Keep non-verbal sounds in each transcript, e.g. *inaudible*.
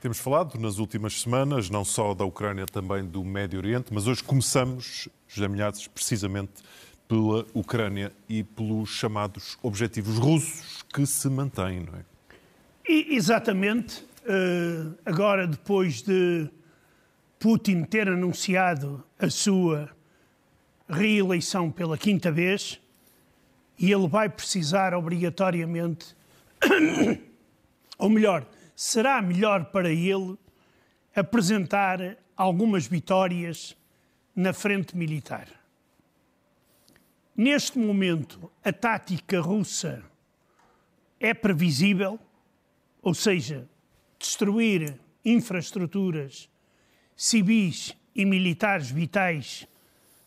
Temos falado nas últimas semanas, não só da Ucrânia, também do Médio Oriente, mas hoje começamos, José Milhazes, precisamente pela Ucrânia e pelos chamados objetivos russos que se mantêm, não é? E, exatamente. Uh, agora, depois de Putin ter anunciado a sua reeleição pela quinta vez, e ele vai precisar obrigatoriamente, *coughs* ou melhor, será melhor para ele apresentar algumas vitórias na frente militar. Neste momento, a tática russa é previsível, ou seja, destruir infraestruturas civis e militares vitais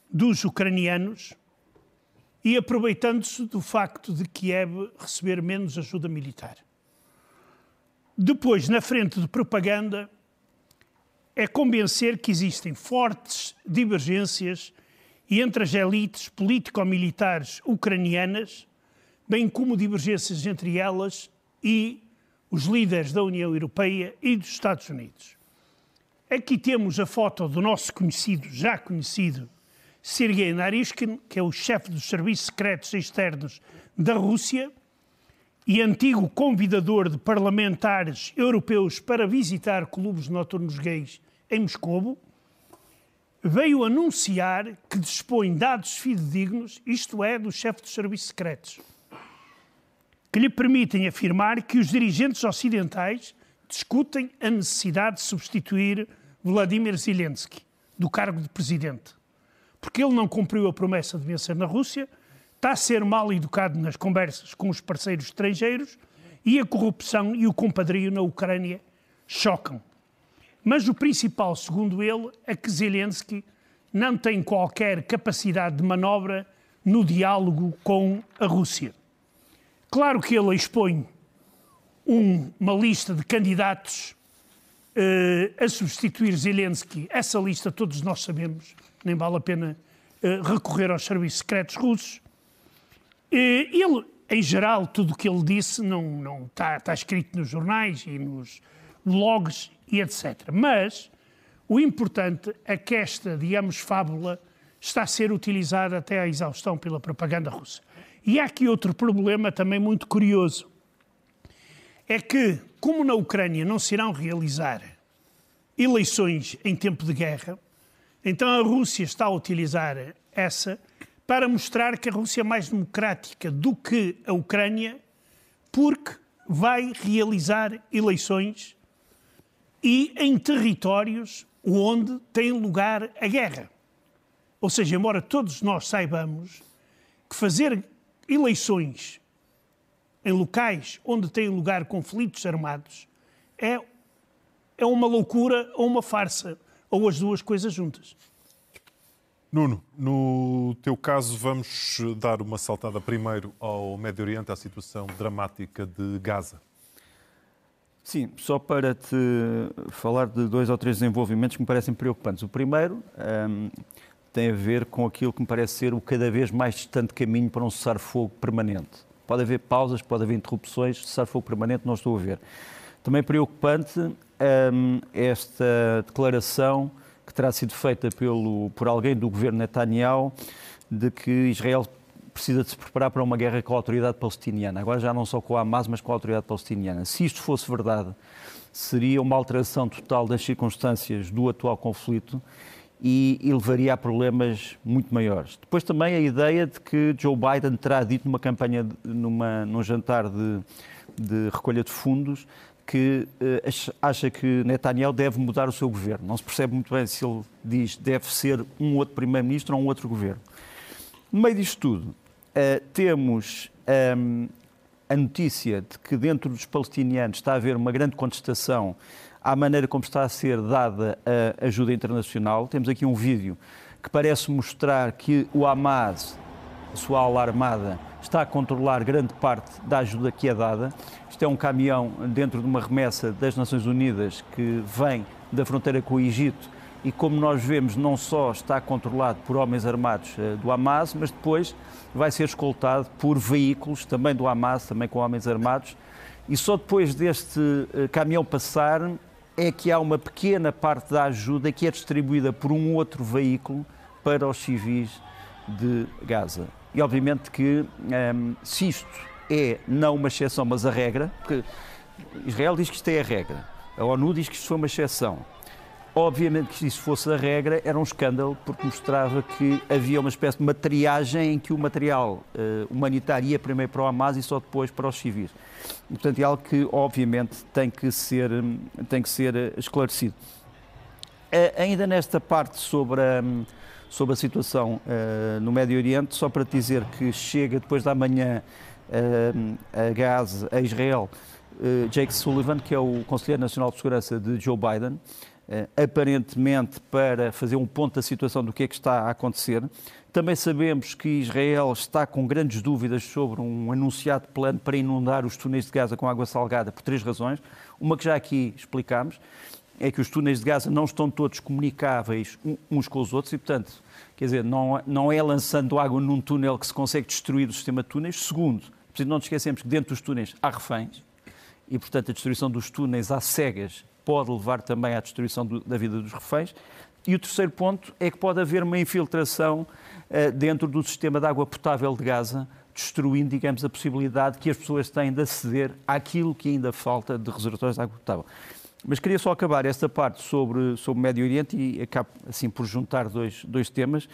dos ucranianos e aproveitando-se do facto de Kiev receber menos ajuda militar. Depois, na frente de propaganda, é convencer que existem fortes divergências entre as elites político-militares ucranianas, bem como divergências entre elas e os líderes da União Europeia e dos Estados Unidos. Aqui temos a foto do nosso conhecido, já conhecido, Sergei Narishkin, que é o chefe dos serviços secretos externos da Rússia, e antigo convidador de parlamentares europeus para visitar clubes noturnos gays em Moscou, veio anunciar que dispõe dados fidedignos, isto é, do chefe dos serviços secretos, que lhe permitem afirmar que os dirigentes ocidentais discutem a necessidade de substituir Vladimir Zelensky do cargo de presidente, porque ele não cumpriu a promessa de vencer na Rússia está a ser mal educado nas conversas com os parceiros estrangeiros e a corrupção e o compadrio na Ucrânia chocam. Mas o principal, segundo ele, é que Zelensky não tem qualquer capacidade de manobra no diálogo com a Rússia. Claro que ele expõe um, uma lista de candidatos uh, a substituir Zelensky. Essa lista todos nós sabemos, nem vale a pena uh, recorrer aos serviços secretos russos. Ele, em geral, tudo o que ele disse não, não está, está escrito nos jornais e nos blogs e etc. Mas o importante é que esta, digamos, fábula está a ser utilizada até à exaustão pela propaganda russa. E há aqui outro problema também muito curioso. É que, como na Ucrânia não se irão realizar eleições em tempo de guerra, então a Rússia está a utilizar essa para mostrar que a Rússia é mais democrática do que a Ucrânia, porque vai realizar eleições e em territórios onde tem lugar a guerra. Ou seja, embora todos nós saibamos que fazer eleições em locais onde têm lugar conflitos armados é, é uma loucura ou uma farsa, ou as duas coisas juntas. Nuno, no teu caso, vamos dar uma saltada primeiro ao Médio Oriente, à situação dramática de Gaza. Sim, só para te falar de dois ou três desenvolvimentos que me parecem preocupantes. O primeiro um, tem a ver com aquilo que me parece ser o cada vez mais distante caminho para um cessar-fogo permanente. Pode haver pausas, pode haver interrupções, cessar-fogo permanente não estou a ver. Também preocupante um, esta declaração que terá sido feita pelo, por alguém do governo Netanyahu de que Israel precisa de se preparar para uma guerra com a autoridade palestiniana. Agora já não só com a Hamas, mas com a autoridade palestiniana. Se isto fosse verdade, seria uma alteração total das circunstâncias do atual conflito e, e levaria a problemas muito maiores. Depois também a ideia de que Joe Biden terá dito numa campanha, numa, num jantar de, de recolha de fundos, que uh, acha que Netanyahu deve mudar o seu governo. Não se percebe muito bem se ele diz deve ser um outro primeiro-ministro ou um outro governo. No meio disto tudo, uh, temos ehm, a notícia de que dentro dos palestinianos está a haver uma grande contestação à maneira como está a ser dada a ajuda internacional. Temos aqui um vídeo que parece mostrar que o Hamas, sua ala armada, está a controlar grande parte da ajuda que é dada. Isto é um caminhão dentro de uma remessa das Nações Unidas que vem da fronteira com o Egito e, como nós vemos, não só está controlado por homens armados eh, do Hamas, mas depois vai ser escoltado por veículos também do Hamas, também com homens armados. E só depois deste eh, caminhão passar é que há uma pequena parte da ajuda que é distribuída por um outro veículo para os civis de Gaza. E obviamente que um, se isto é não uma exceção, mas a regra, porque Israel diz que isto é a regra, a ONU diz que isto foi uma exceção. Obviamente que se isso fosse a regra, era um escândalo, porque mostrava que havia uma espécie de matriagem em que o material uh, humanitário ia primeiro para o Hamas e só depois para os civis. E, portanto, é algo que, obviamente, tem que ser, tem que ser eh, esclarecido. Uh, ainda nesta parte sobre a, sobre a situação uh, no Médio Oriente, só para te dizer que chega depois da manhã a Gaza, a Israel, Jake Sullivan, que é o Conselheiro Nacional de Segurança de Joe Biden, eh, aparentemente para fazer um ponto da situação do que é que está a acontecer. Também sabemos que Israel está com grandes dúvidas sobre um anunciado plano para inundar os túneis de Gaza com água salgada por três razões. Uma que já aqui explicámos, é que os túneis de Gaza não estão todos comunicáveis uns com os outros e, portanto, quer dizer, não, não é lançando água num túnel que se consegue destruir o sistema de túneis. Segundo, não nos esquecemos que dentro dos túneis há reféns e, portanto, a destruição dos túneis às cegas pode levar também à destruição do, da vida dos reféns. E o terceiro ponto é que pode haver uma infiltração uh, dentro do sistema de água potável de Gaza, destruindo, digamos, a possibilidade que as pessoas têm de aceder àquilo que ainda falta de reservatórios de água potável. Mas queria só acabar esta parte sobre, sobre o Médio Oriente e acabo assim por juntar dois, dois temas, uh,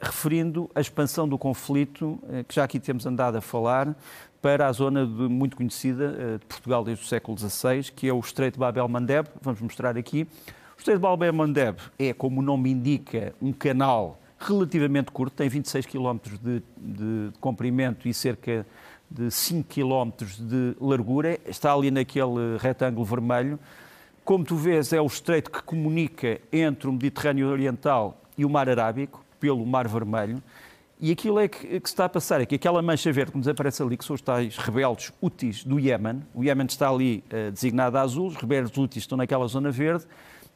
referindo a expansão do conflito, uh, que já aqui temos andado a falar, para a zona de, muito conhecida eh, de Portugal desde o século XVI, que é o Estreito de Bab el-Mandeb. Vamos mostrar aqui. O Estreito de Bab el-Mandeb é, como o nome indica, um canal relativamente curto, tem 26 km de, de comprimento e cerca de 5 km de largura. Está ali naquele retângulo vermelho. Como tu vês, é o estreito que comunica entre o Mediterrâneo Oriental e o Mar Arábico, pelo Mar Vermelho. E aquilo é que, que, se está a passar, é que aquela mancha verde que nos aparece ali, que são os tais rebeldes úteis do Iémen, o Iémen está ali uh, designado a azul, os rebeldes úteis estão naquela zona verde,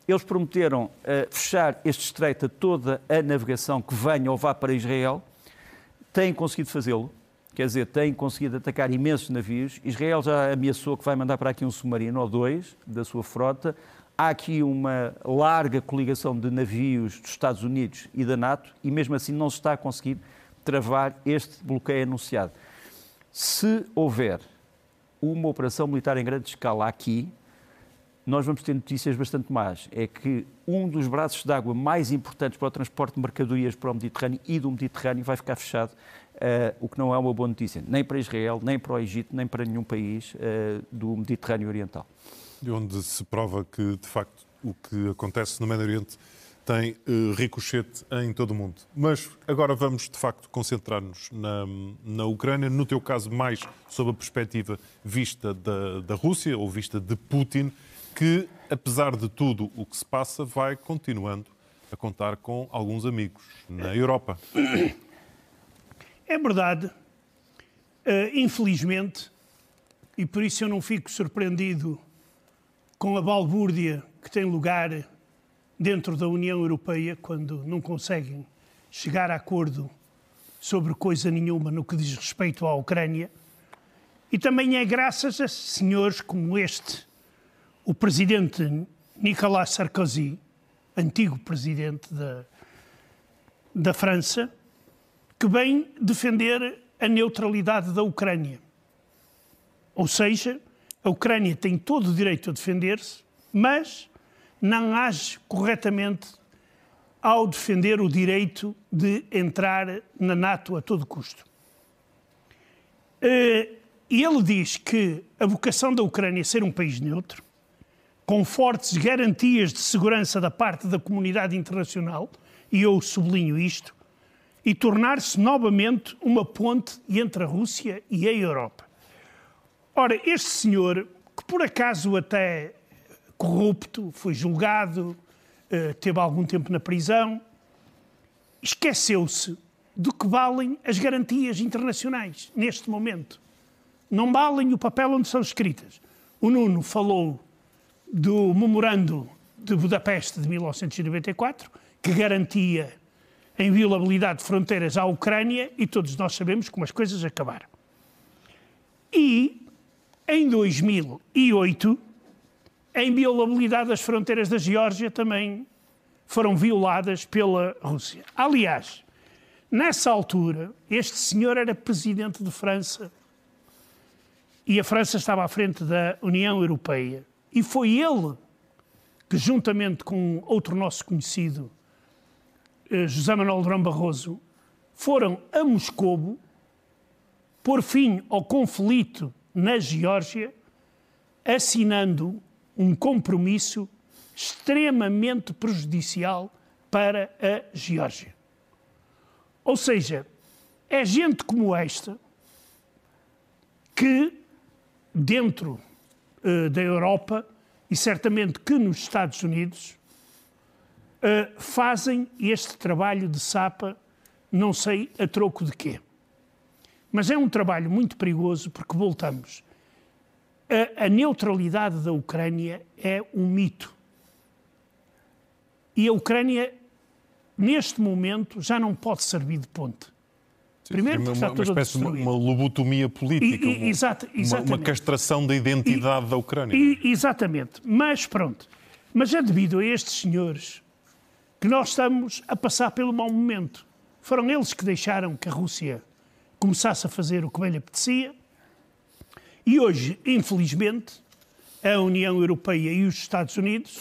eles prometeram uh, fechar este estreito a toda a navegação que venha ou vá para Israel, têm conseguido fazê-lo, quer dizer, têm conseguido atacar imensos navios. Israel já ameaçou que vai mandar para aqui um submarino ou dois da sua frota. Há aqui uma larga coligação de navios dos Estados Unidos e da NATO e, mesmo assim, não se está a conseguir travar este bloqueio anunciado. Se houver uma operação militar em grande escala aqui, nós vamos ter notícias bastante más. É que um dos braços de água mais importantes para o transporte de mercadorias para o Mediterrâneo e do Mediterrâneo vai ficar fechado, uh, o que não é uma boa notícia, nem para Israel, nem para o Egito, nem para nenhum país uh, do Mediterrâneo Oriental onde se prova que, de facto, o que acontece no Médio Oriente tem uh, ricochete em todo o mundo. Mas agora vamos, de facto, concentrar-nos na, na Ucrânia, no teu caso, mais sob a perspectiva vista da, da Rússia, ou vista de Putin, que, apesar de tudo o que se passa, vai continuando a contar com alguns amigos na Europa. *coughs* É verdade. Uh, infelizmente, e por isso eu não fico surpreendido com a balbúrdia que tem lugar dentro da União Europeia, quando não conseguem chegar a acordo sobre coisa nenhuma no que diz respeito à Ucrânia. E também é graças a senhores como este, o presidente Nicolas Sarkozy, antigo presidente da, da França, que vem defender a neutralidade da Ucrânia. Ou seja, a Ucrânia tem todo o direito a defender-se, mas não age corretamente ao defender o direito de entrar na NATO a todo custo. Eh, ele diz que a vocação da Ucrânia é ser um país neutro, com fortes garantias de segurança da parte da comunidade internacional, e eu sublinho isto, e tornar-se novamente uma ponte entre a Rússia e a Europa. Ora, este senhor, que por acaso até corrupto, foi julgado, eh, teve algum tempo na prisão, esqueceu-se do que valem as garantias internacionais neste momento. Não valem o papel onde são escritas. O Nuno falou do memorando de Budapeste de 1994, que garantia a inviolabilidade de fronteiras à Ucrânia, e todos nós sabemos como as coisas acabaram. E em 2008, a inviolabilidade das fronteiras da Geórgia também foram violadas pela Rússia. Aliás, nessa altura, este senhor era presidente de França e a França estava à frente da União Europeia. E foi ele que, juntamente com outro nosso conhecido, José Manuel Durão Barroso, foram a Moscovo pôr fim ao conflito na Geórgia, assinando um compromisso extremamente prejudicial para a Geórgia. Ou seja, é gente como esta que, dentro uh, da Europa e certamente que nos Estados Unidos, uh, fazem este trabalho de sapa, não sei a troco de quê. Mas é um trabalho muito perigoso porque voltamos. A, a neutralidade da Ucrânia é um mito. E a Ucrânia, neste momento, já não pode servir de ponte. Primeiro, porque uma, está uma espécie de uma lobotomia política, e, e, exato, uma, uma, castração da identidade e, da Ucrânia. exatamente. Mas pronto. Mas é devido a estes senhores que nós estamos a passar pelo mau momento. Foram eles que deixaram que a Rússia começasse a fazer o que bem lhe apetecia. E hoje, infelizmente, a União Europeia e os Estados Unidos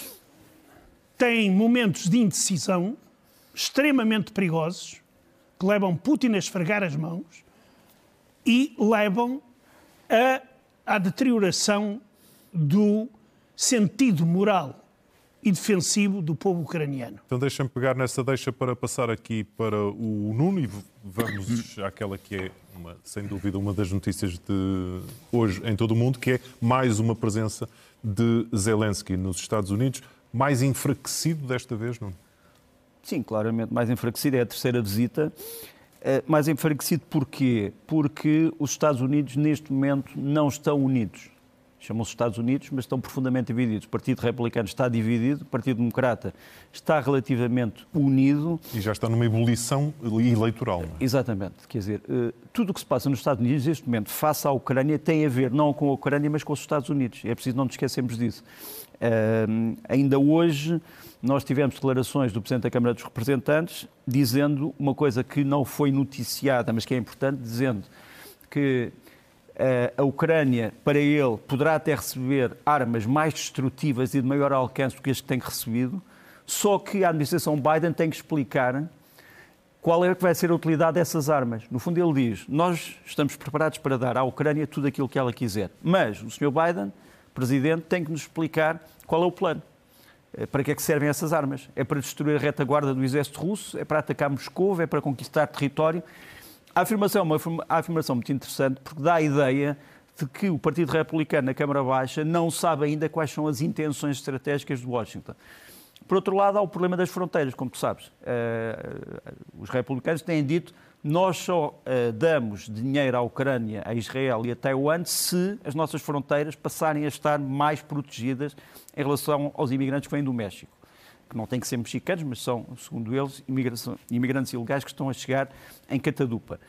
têm momentos de indecisão extremamente perigosos que levam Putin a esfregar as mãos e levam a, à deterioração do sentido moral e defensivo do povo ucraniano. Então deixa-me pegar nessa deixa para passar aqui para o Nuno e vamos *clears throat* àquela que é, uma, sem dúvida, uma das notícias de hoje em todo o mundo, que é mais uma presença de Zelensky nos Estados Unidos, mais enfraquecido desta vez, não? Sim, claramente mais enfraquecido. É a terceira visita. Eh, mais enfraquecido porquê? Porque os Estados Unidos, neste momento, não estão unidos. Chamam-se Estados Unidos, mas estão profundamente divididos. O Partido Republicano está dividido, o Partido Democrata está relativamente unido. E já está numa ebulição eleitoral. É? Exatamente. Quer dizer, eh, tudo o que se passa nos Estados Unidos, neste momento, face à Ucrânia, tem a ver não com a Ucrânia, mas com os Estados Unidos. É preciso não nos esquecermos disso. Uh, ainda hoje nós tivemos declarações do Presidente da Câmara dos Representantes dizendo uma coisa que não foi noticiada, mas que é importante, dizendo que a Ucrânia, para ele, poderá até receber armas mais destrutivas e de maior alcance do que as que tem recebido, só que a administração Biden tem que explicar qual é que vai ser a utilidade dessas armas. No fundo, ele diz: Nós estamos preparados para dar à Ucrânia tudo aquilo que ela quiser, mas o Sr. Biden Presidente tem que nos explicar qual é o plano. Eh, para que é que servem essas armas? É para destruir a retaguarda do exército russo? É para atacar Moscou? É para conquistar território? A afirmação é uma afirmação muito interessante porque dá a ideia de que o Partido Republicano na Câmara Baixa não sabe ainda quais são as intenções estratégicas de Washington. Por outro lado, há o problema das fronteiras, como tu sabes. Uh, os republicanos têm dito nós só uh, damos dinheiro à Ucrânia, a Israel e a Taiwan se as nossas fronteiras passarem a estar mais protegidas em relação aos imigrantes que vêm do México. Que não têm que ser mexicanos, mas são, segundo eles, imigrantes ilegais que estão a chegar em Catadupa.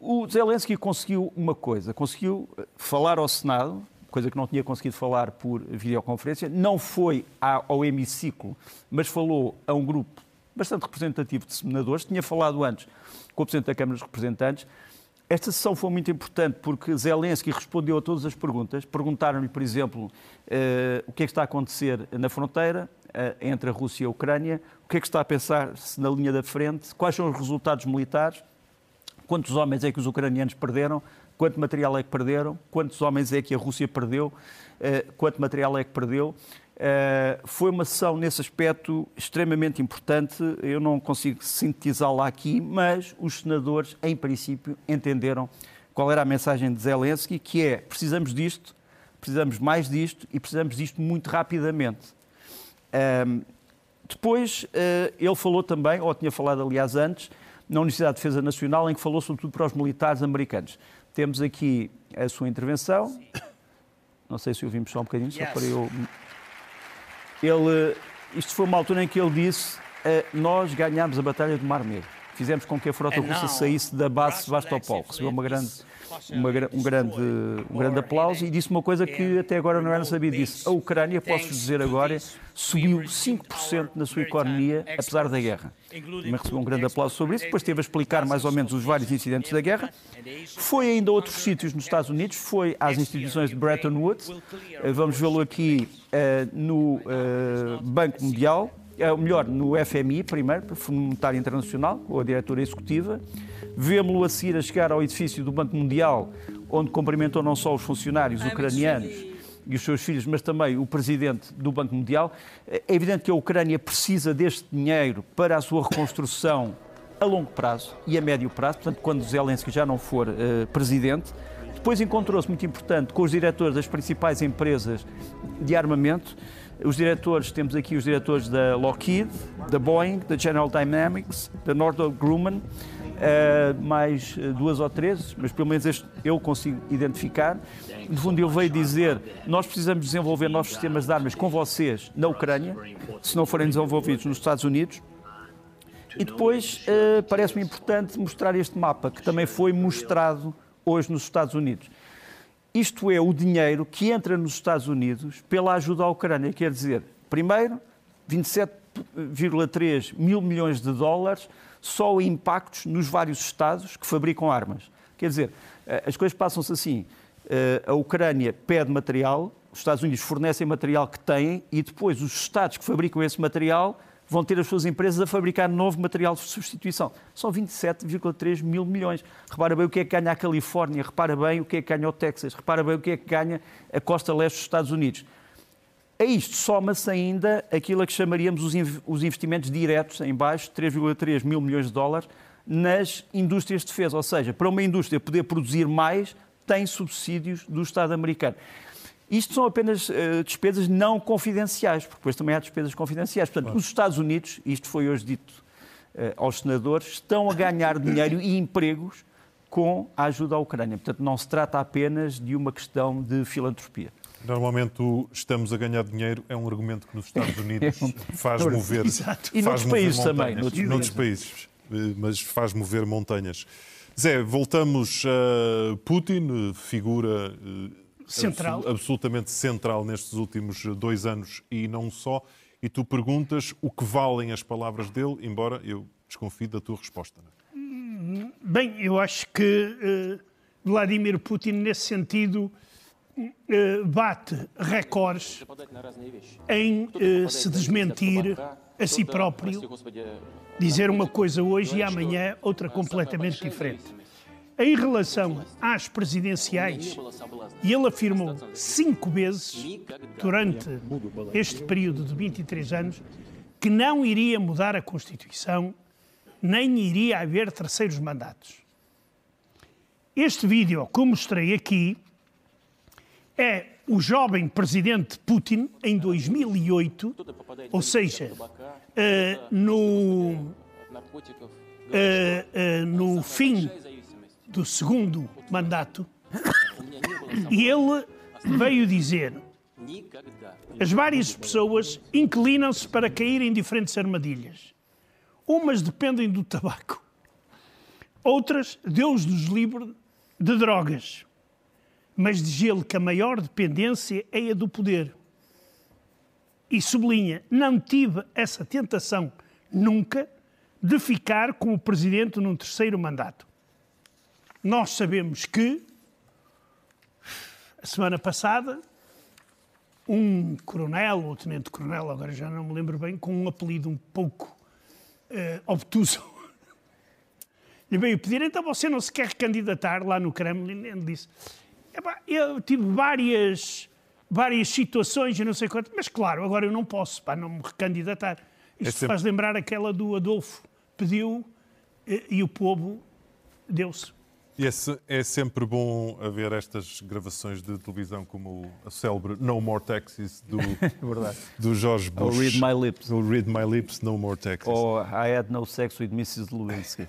O Zelensky conseguiu uma coisa, conseguiu eh, falar ao Senado, coisa que não tinha conseguido falar por videoconferência, não foi ao hemiciclo, mas falou a um grupo bastante representativo de senadores, tinha falado antes com o Presidente da Câmara dos Representantes. Esta sessão foi muito importante porque Zelensky respondeu a todas as perguntas. Perguntaram-lhe, por exemplo, uh, o que é que está a acontecer na fronteira uh, entre a Rússia e a Ucrânia, o que é que está a pensar-se na linha da frente, quais são os resultados militares, quantos homens é que os ucranianos perderam, quanto material é que perderam, quantos homens é que a Rússia perdeu, uh, quanto material é que perdeu. Uh, foi uma sessão nesse aspecto extremamente importante. Eu não consigo sintetizá-la aqui, mas os senadores, em princípio, entenderam qual era a mensagem de Zelensky, que é precisamos disto, precisamos mais disto e precisamos disto muito rapidamente. Uh, depois, uh, ele falou também, ou tinha falado aliás antes, na Universidade de Defesa Nacional, em que falou sobretudo para os militares americanos. Temos aqui a sua intervenção. Não sei se ouvimos só um bocadinho, só para eu ele, isto foi uma altura em que ele disse: eh, Nós ganhámos a Batalha do Mar Negro. Fizemos com que a frota russa saísse da base Sevastopol. Recebeu uma grande, uma, um, grande, um grande aplauso e disse uma coisa que até agora não era sabido. Disse, a Ucrânia, posso dizer agora, subiu 5% na sua economia, apesar da guerra. Também recebeu um grande aplauso sobre isso. Depois teve a explicar mais ou menos os vários incidentes da guerra. Foi ainda a outros sítios nos Estados Unidos, foi às instituições de Bretton Woods. Eh, vamos vê-lo aqui uh, no uh, Banco Mundial, é, melhor, no FMI, primeiro, Fundo Monetário Internacional, com a diretora executiva. Vemo-lo a seguir a chegar ao edifício do Banco Mundial, onde cumprimentou não só os funcionários ucranianos e os seus filhos, mas também o presidente do Banco Mundial. É evidente que a Ucrânia precisa deste dinheiro para a sua reconstrução a longo prazo e a médio prazo, portanto, quando Zelensky já não for uh, presidente. Depois encontrou-se, muito importante, com os diretores das principais empresas de armamento. Os diretores, temos aqui os diretores da Lockheed, da Boeing, da General Dynamics, da Northrop Grumman, uh, mais uh, duas ou três, mas pelo menos este eu consigo identificar. No fundo, ele veio dizer: nós precisamos desenvolver novos sistemas de armas com vocês na Ucrânia, se não forem desenvolvidos nos Estados Unidos. E depois, uh, parece-me importante mostrar este mapa, que também foi mostrado hoje nos Estados Unidos. Isto é o dinheiro que entra nos Estados Unidos pela ajuda à Ucrânia. Quer dizer, primeiro, 27,3 mil milhões de dólares só impactos nos vários Estados que fabricam armas. Quer dizer, eh, as coisas passam-se assim. Eh, a Ucrânia pede material, os Estados Unidos fornecem material que têm e depois os Estados que fabricam esse material vão ter as suas empresas a fabricar novo material de substituição. São 27,3 mil milhões. Repara bem o que é que ganha a Califórnia, repara bem o que é que ganha o Texas, repara bem o que é que ganha a costa leste dos Estados Unidos. A isto soma-se ainda aquilo a que chamaríamos os investimentos diretos, em baixo, 3,3 mil milhões de dólares, nas indústrias de defesa. Ou seja, para uma indústria poder produzir mais, tem subsídios do Estado americano. Isto são apenas uh, despesas não confidenciais, porque depois também há despesas confidenciais. Portanto, claro. os Estados Unidos, isto foi hoje dito uh, aos senadores, estão a ganhar *coughs* dinheiro e empregos com a ajuda à Ucrânia. Portanto, não se trata apenas de uma questão de filantropia. Normalmente o estamos a ganhar dinheiro é um argumento que nos Estados *laughs* Unidos faz mover. Exato. E noutros países montanhas. também. Noutros, noutros países, eh, mas faz mover montanhas. Zé, voltamos a Putin, figura central. absolutamente central nestes últimos dois anos e não só. E tu perguntas o que valem as palavras dele, embora eu desconfie da tua resposta. É? Bem, eu acho que uh, Vladimir Putin, nesse sentido, uh, bate recordes em uh, se desmentir a si próprio, dizer uma coisa hoje e amanhã outra completamente diferente. Em relação às presidenciais, ele afirmou cinco vezes, durante este período de 23 anos, que não iria mudar a Constituição, nem iria haver terceiros mandatos. Este vídeo que eu mostrei aqui é o jovem presidente Putin em 2008, ou seja, uh, no, uh, uh, no fim do segundo mandato, e ele veio dizer: as várias pessoas inclinam-se para cair em diferentes armadilhas. Umas dependem do tabaco, outras, Deus nos livre, de drogas. Mas diz ele que a maior dependência é a do poder. E sublinha: não tive essa tentação nunca de ficar como presidente num terceiro mandato. Nós sabemos que, a semana passada, um coronel, ou tenente-coronel, agora já não me lembro bem, com um apelido um pouco uh, obtuso, *laughs* lhe veio pedir, então você não se quer candidatar lá no Kremlin? Ele disse, eu tive várias, várias situações e não sei quanto, mas claro, agora eu não posso, para não me recandidatar. Isto é sempre... faz lembrar aquela do Adolfo, pediu e, e o povo deu-se. E é, é, sempre bom haver estas gravações de televisão como a célebre No More Taxes do, *laughs* do George Bush. Ou Read My Lips. Ou Read My Lips, No More Taxes. Ou I Had No Sex with Mrs. Lewinsky.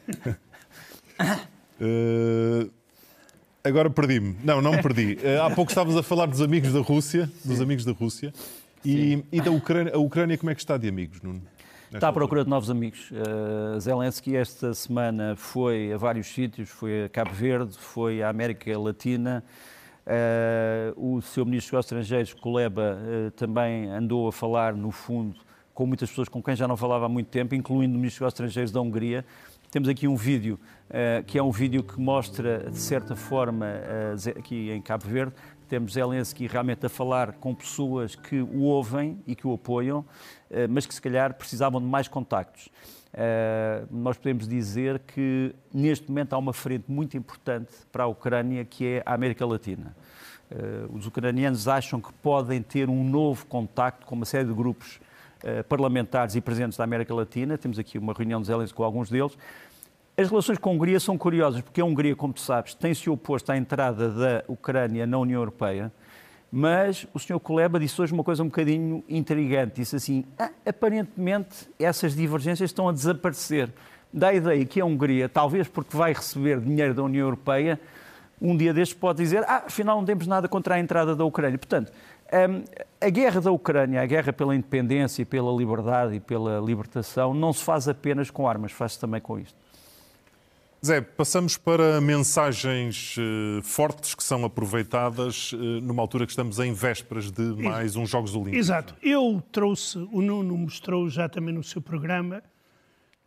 uh, *laughs* agora perdi-me. Não, não me perdi. Uh, *laughs* há pouco estávamos a falar dos amigos da Rússia, dos amigos da Rússia. E, e, da Ucrânia, a Ucrânia como é que está de amigos, Nuno? Está à procura de novos amigos. Uh, Zelensky esta semana foi a vários sítios, foi a Cabo Verde, foi à América Latina. Uh, o seu ministro dos Estrangeiros, Kuleba, uh, também andou a falar, no fundo, com muitas pessoas com quem já não falava há muito tempo, incluindo o ministro dos Estrangeiros da Hungria. Temos aqui um vídeo, uh, que é um vídeo que mostra, de certa forma, aqui em Cabo Verde, temos Zelensky realmente a falar com pessoas que o ouvem e que o apoiam, mas que se calhar precisavam de mais contactos. Uh, nós podemos dizer que neste momento há uma frente muito importante para a Ucrânia, que é a América Latina. Uh, os ucranianos acham que podem ter um novo contacto com uma série de grupos parlamentares e presentes da América Latina. Temos aqui uma reunião de Zelensky com alguns deles. As relações com a Hungria são curiosas, porque a Hungria, como tu sabes, tem-se oposto à entrada da Ucrânia na União Europeia. Mas o Sr. Kuleba disse hoje uma coisa um bocadinho intrigante. Disse assim: ah, aparentemente essas divergências estão a desaparecer. Dá a ideia que a Hungria, talvez porque vai receber dinheiro da União Europeia, um dia destes pode dizer: ah, afinal não temos nada contra a entrada da Ucrânia. Portanto, hum, a guerra da Ucrânia, a guerra pela independência, pela liberdade e pela libertação, não se faz apenas com armas, faz-se também com isto. Zé, passamos para mensagens uh, fortes que são aproveitadas uh, numa altura que estamos em vésperas de mais uns Jogos Olímpicos. Exato. Eu trouxe, o Nuno mostrou já também no seu programa,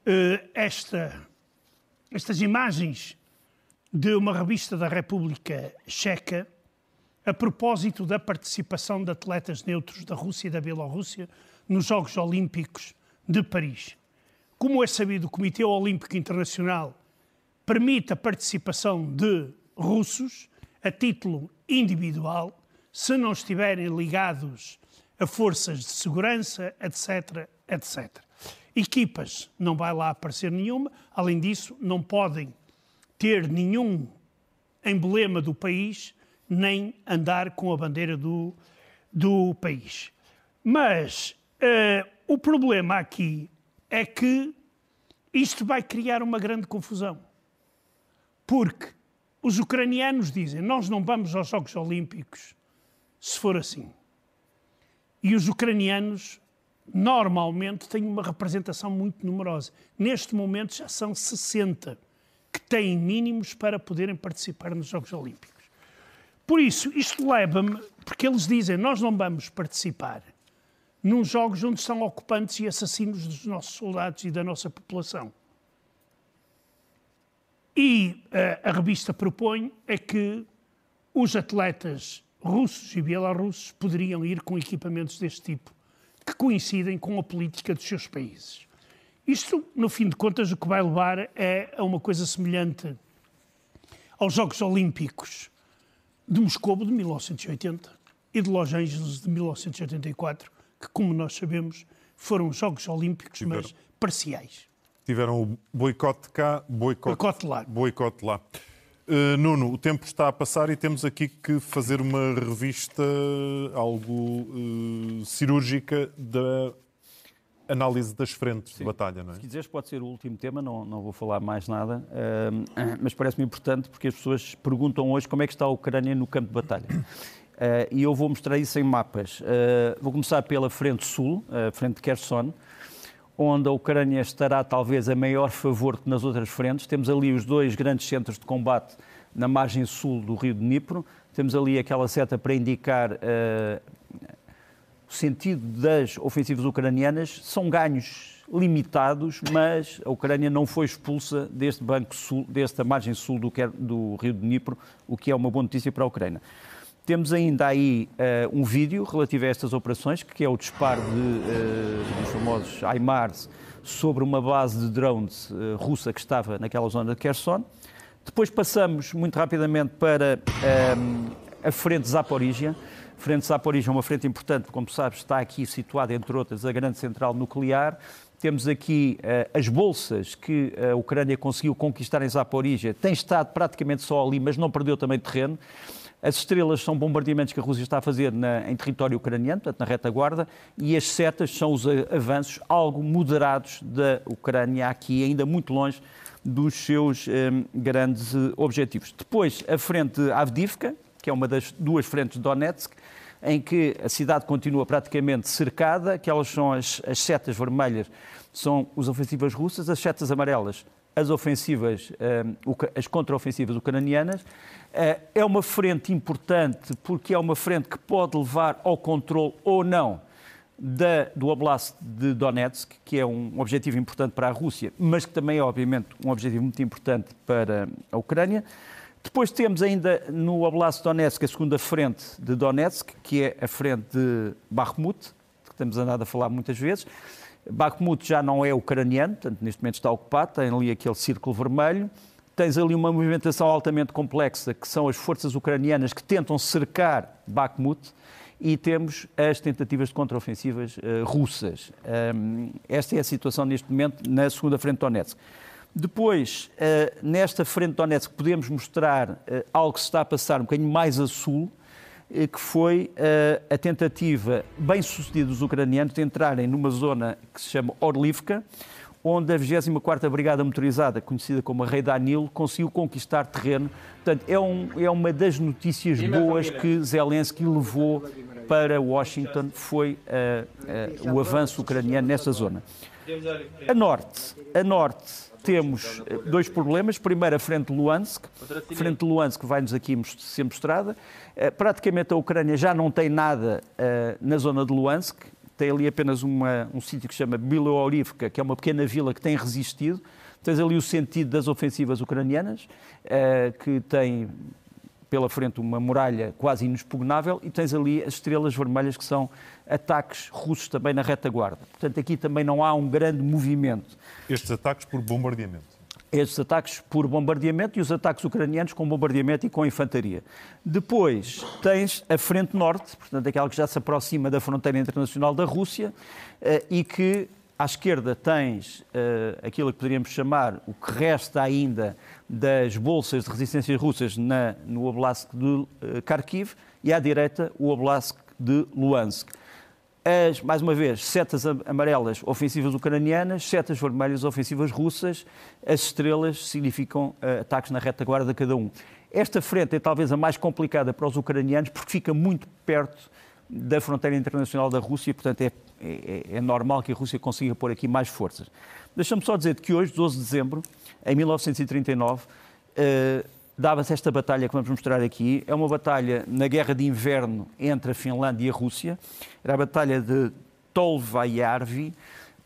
uh, esta, estas imagens de uma revista da República Checa a propósito da participação de atletas neutros da Rússia e da Bielorrússia nos Jogos Olímpicos de Paris. Como é sabido, o Comitê Olímpico Internacional permite a participação de russos a título individual, se não estiverem ligados a forças de segurança, etc, etc. Equipas, não vai lá aparecer nenhuma, além disso, não podem ter nenhum emblema do país, nem andar com a bandeira do, do país. Mas uh, o problema aqui é que isto vai criar uma grande confusão. Porque os ucranianos dizem: nós não vamos aos Jogos Olímpicos se for assim. E os ucranianos normalmente têm uma representação muito numerosa. Neste momento já são 60 que têm mínimos para poderem participar nos Jogos Olímpicos. Por isso, isto leva-me, porque eles dizem: nós não vamos participar num jogos onde são ocupantes e assassinos dos nossos soldados e da nossa população. E uh, a revista propõe é que os atletas russos e bielorrussos poderiam ir com equipamentos deste tipo, que coincidem com a política dos seus países. Isto, no fim de contas, o que vai levar é a uma coisa semelhante aos Jogos Olímpicos de Moscou de 1980 e de Los Angeles de 1984, que, como nós sabemos, foram Jogos Olímpicos, mas parciais. Tiveram o boicote cá, boicote, boicote lá. Boicote lá. Uh, Nuno, o tempo está a passar e temos aqui que fazer uma revista algo uh, cirúrgica da análise das frentes Sim. de batalha, não é? Se quiseres, pode ser o último tema, não, não vou falar mais nada, uh, mas parece-me importante porque as pessoas perguntam hoje como é que está a Ucrânia no campo de batalha. *coughs* e eu vou mostrar isso em mapas. vou começar pela frente sul, a frente de Kherson onde a Ucrânia estará talvez a maior favor que nas outras frentes. Temos ali os dois grandes centros de combate na margem sul do rio de Dnipro. Temos ali aquela seta para indicar uh, o sentido das ofensivas ucranianas. São ganhos limitados, mas a Ucrânia não foi expulsa deste banco sul, desta margem sul do, do rio de Dnipro, o que é uma boa notícia para a Ucrânia. Temos ainda aí uh, um vídeo relativo a estas operações, que é o disparo de, uh, dos famosos HIMARS sobre uma base de drones uh, russa que estava naquela zona de Kherson. Depois passamos muito rapidamente para a frente Zaporizhia. A frente Zaporizhia é uma frente importante, como sabes, está aqui situada, entre outras, a grande central nuclear. Temos aqui uh, as bolsas que a Ucrânia conseguiu conquistar em Zaporizhia. Tem estado praticamente só ali, mas não perdeu também terreno. As estrelas são bombardeamentos que a Rússia está a fazer na, em território ucraniano, portanto, na retaguarda, e as setas são os avanços algo moderados da Ucrânia, aqui ainda muito longe dos seus um, grandes objetivos. Depois, a frente Avdivka, que é uma das duas frentes de Donetsk, em que a cidade continua praticamente cercada, aquelas são as, as setas vermelhas, são as ofensivas russas, as setas amarelas, as ofensivas, as contraofensivas ucranianas. É uma frente importante porque é uma frente que pode levar ao controle ou não da, do Oblast de Donetsk, que é um objetivo importante para a Rússia, mas que também é, obviamente, um objetivo muito importante para a Ucrânia. Depois temos ainda no Oblast de Donetsk a segunda frente de Donetsk, que é a frente de Bakhmut, que temos andado a falar muitas vezes. Bakhmut já não é ucraniano, portanto, neste momento está ocupado, tem ali aquele círculo vermelho. Tens ali uma movimentação altamente complexa, que são as forças ucranianas que tentam cercar Bakhmut e temos as tentativas de contraofensivas uh, russas. Um, esta é a situação neste momento na segunda frente de Donetsk. Depois, uh, nesta frente de Donetsk, podemos mostrar uh, algo que se está a passar um bocadinho mais a sul, que foi a tentativa bem sucedida dos ucranianos de entrarem numa zona que se chama Orlivka, onde a 24ª Brigada Motorizada, conhecida como a Rei Danilo, conseguiu conquistar terreno. Portanto, é, um, é uma das notícias boas que Zelensky levou para Washington, foi uh, uh, o avanço ucraniano nesta zona. A norte, a norte temos eh, dois problemas. Primeiro, a frente de Luhansk. A frente de Luhansk vai-nos aqui ser mostrada. Praticamente a Ucrânia já não tem nada na zona de Luhansk tem ali apenas uma, um sítio que se chama Biloorivka, que é uma pequena vila que tem resistido. Tens ali o sentido das ofensivas ucranianas, uh, que tem pela frente uma muralha quase inexpugnável, e tens ali as estrelas vermelhas, que são ataques russos também na retaguarda. Portanto, aqui também não há um grande movimento. Estes ataques por bombardeamento? Estes ataques por bombardeamento e os ataques ucranianos com bombardeamento e com infantaria. Depois tens a frente norte, portanto, aquela que já se aproxima da fronteira internacional da Rússia eh, e que à esquerda tens uh, aquilo que poderíamos chamar o que resta ainda das bolsas de resistência russas no Oblast de uh, Kharkiv e à direita o Oblast de Luhansk as, mais uma vez, setas amarelas ofensivas ucranianas, setas vermelhas ofensivas russas, as estrelas significam uh, ataques na retaguarda de cada um. Esta frente é talvez a mais complicada para os ucranianos porque fica muito perto da fronteira internacional da Rússia, e, portanto é, é, é normal que a Rússia consiga pôr aqui mais forças. Deixa-me só dizer que hoje, 12 de dezembro, em 1939, uh, dava-se esta batalha que vamos mostrar aqui. É uma batalha na guerra de inverno entre a Finlândia e a Rússia. Era a batalha de Tolvajärvi,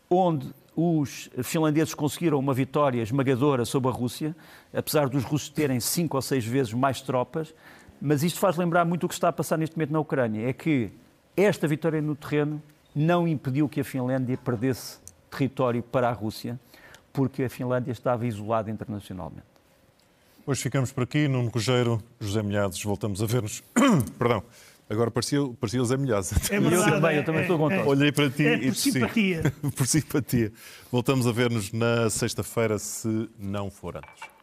onde os finlandeses conseguiram uma vitória esmagadora sobre a Rússia, apesar dos russos terem cinco ou seis vezes mais tropas. Mas isto faz lembrar muito o que está a passar neste momento na Ucrânia. É que esta vitória no terreno não impediu que a Finlândia perdesse território para a Rússia, porque a Finlândia estava isolada internacionalmente. Hoje ficamos por aqui. Nuno Cogeiro, José Milhazes, voltamos a ver-nos. *coughs* Perdão. Agora parecia, parecia o Zé Milhazes. É verdade, eu também, eu também é, estou contente. É, Olhei para ti é, e por simpatia. *laughs* por simpatia. Voltamos a ver-nos na sexta-feira, se não for antes.